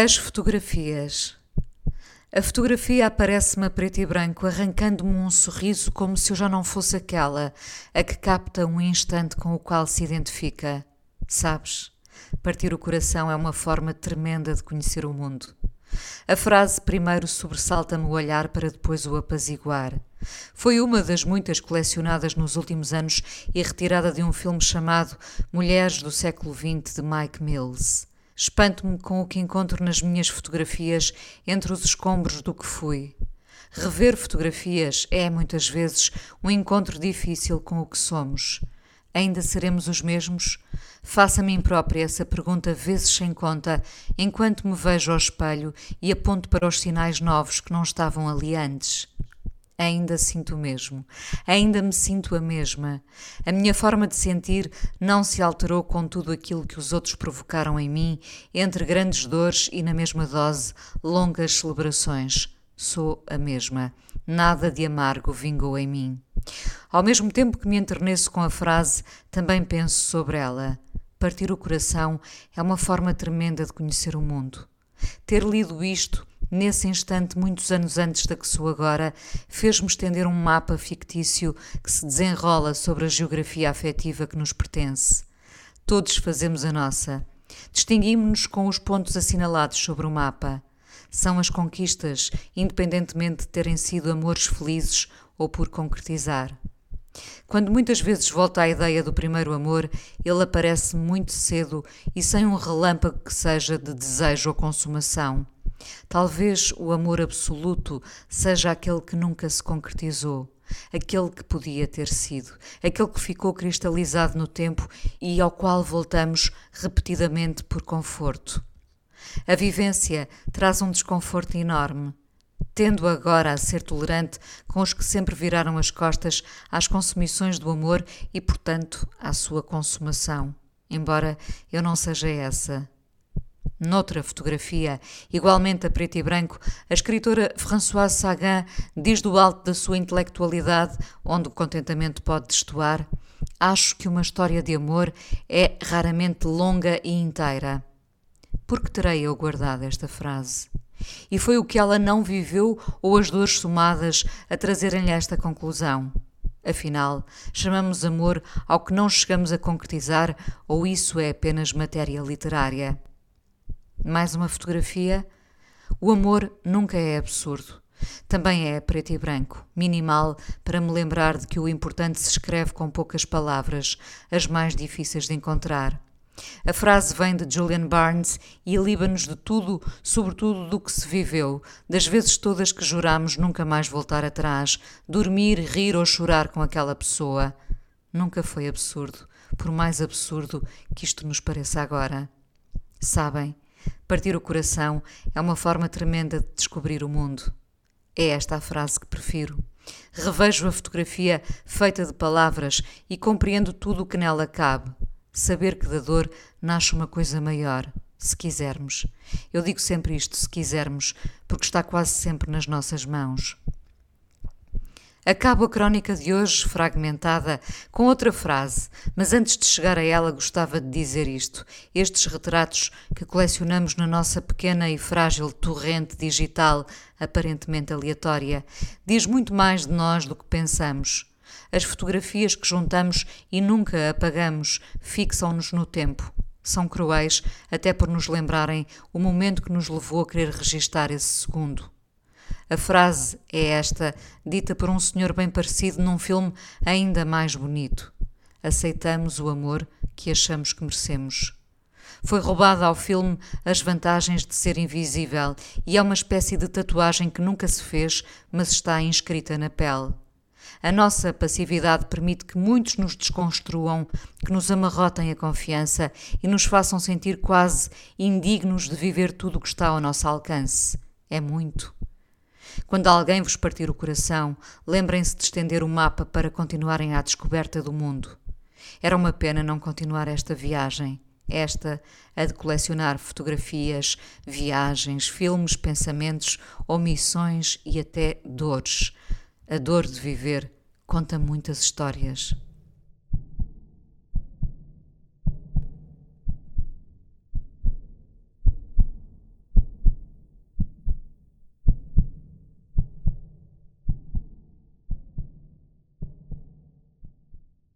As fotografias. A fotografia aparece-me a preto e branco, arrancando-me um sorriso como se eu já não fosse aquela, a que capta um instante com o qual se identifica. Sabes? Partir o coração é uma forma tremenda de conhecer o mundo. A frase primeiro sobressalta-me o olhar para depois o apaziguar. Foi uma das muitas colecionadas nos últimos anos e retirada de um filme chamado Mulheres do século XX de Mike Mills. Espanto-me com o que encontro nas minhas fotografias entre os escombros do que fui. Rever fotografias é, muitas vezes, um encontro difícil com o que somos. Ainda seremos os mesmos? Faço a mim própria essa pergunta vezes sem conta, enquanto me vejo ao espelho e aponto para os sinais novos que não estavam ali antes. Ainda sinto o mesmo. Ainda me sinto a mesma. A minha forma de sentir não se alterou com tudo aquilo que os outros provocaram em mim, entre grandes dores e, na mesma dose, longas celebrações. Sou a mesma. Nada de amargo vingou em mim. Ao mesmo tempo que me enterneço com a frase, também penso sobre ela. Partir o coração é uma forma tremenda de conhecer o mundo. Ter lido isto, nesse instante, muitos anos antes da que sou agora, fez-me estender um mapa fictício que se desenrola sobre a geografia afetiva que nos pertence. Todos fazemos a nossa. Distinguimos-nos com os pontos assinalados sobre o mapa. São as conquistas, independentemente de terem sido amores felizes ou por concretizar. Quando muitas vezes volto à ideia do primeiro amor, ele aparece muito cedo e sem um relâmpago que seja de desejo ou consumação. Talvez o amor absoluto seja aquele que nunca se concretizou, aquele que podia ter sido, aquele que ficou cristalizado no tempo e ao qual voltamos repetidamente por conforto. A vivência traz um desconforto enorme tendo agora a ser tolerante com os que sempre viraram as costas às consumições do amor e, portanto, à sua consumação, embora eu não seja essa. Noutra fotografia, igualmente a preto e branco, a escritora Françoise Sagan diz do alto da sua intelectualidade, onde o contentamento pode destoar: Acho que uma história de amor é raramente longa e inteira. Por que terei eu guardado esta frase? E foi o que ela não viveu ou as dores somadas a trazerem-lhe esta conclusão. Afinal, chamamos amor ao que não chegamos a concretizar ou isso é apenas matéria literária? Mais uma fotografia? O amor nunca é absurdo. Também é preto e branco, minimal, para me lembrar de que o importante se escreve com poucas palavras, as mais difíceis de encontrar. A frase vem de Julian Barnes e liba-nos de tudo, sobretudo do que se viveu, das vezes todas que juramos nunca mais voltar atrás, dormir, rir ou chorar com aquela pessoa. Nunca foi absurdo, por mais absurdo que isto nos pareça agora. Sabem, partir o coração é uma forma tremenda de descobrir o mundo. É esta a frase que prefiro. Revejo a fotografia feita de palavras e compreendo tudo o que nela cabe saber que da dor nasce uma coisa maior, se quisermos. Eu digo sempre isto, se quisermos, porque está quase sempre nas nossas mãos. Acabo a crónica de hoje, fragmentada, com outra frase, mas antes de chegar a ela gostava de dizer isto. Estes retratos que colecionamos na nossa pequena e frágil torrente digital, aparentemente aleatória, diz muito mais de nós do que pensamos. As fotografias que juntamos e nunca apagamos fixam-nos no tempo. São cruéis até por nos lembrarem o momento que nos levou a querer registar esse segundo. A frase é esta, dita por um senhor bem parecido num filme ainda mais bonito. Aceitamos o amor que achamos que merecemos. Foi roubada ao filme as vantagens de ser invisível e é uma espécie de tatuagem que nunca se fez, mas está inscrita na pele. A nossa passividade permite que muitos nos desconstruam, que nos amarrotem a confiança e nos façam sentir quase indignos de viver tudo o que está ao nosso alcance. É muito. Quando alguém vos partir o coração, lembrem-se de estender o mapa para continuarem à descoberta do mundo. Era uma pena não continuar esta viagem. Esta, a de colecionar fotografias, viagens, filmes, pensamentos, omissões e até dores a dor de viver conta muitas histórias.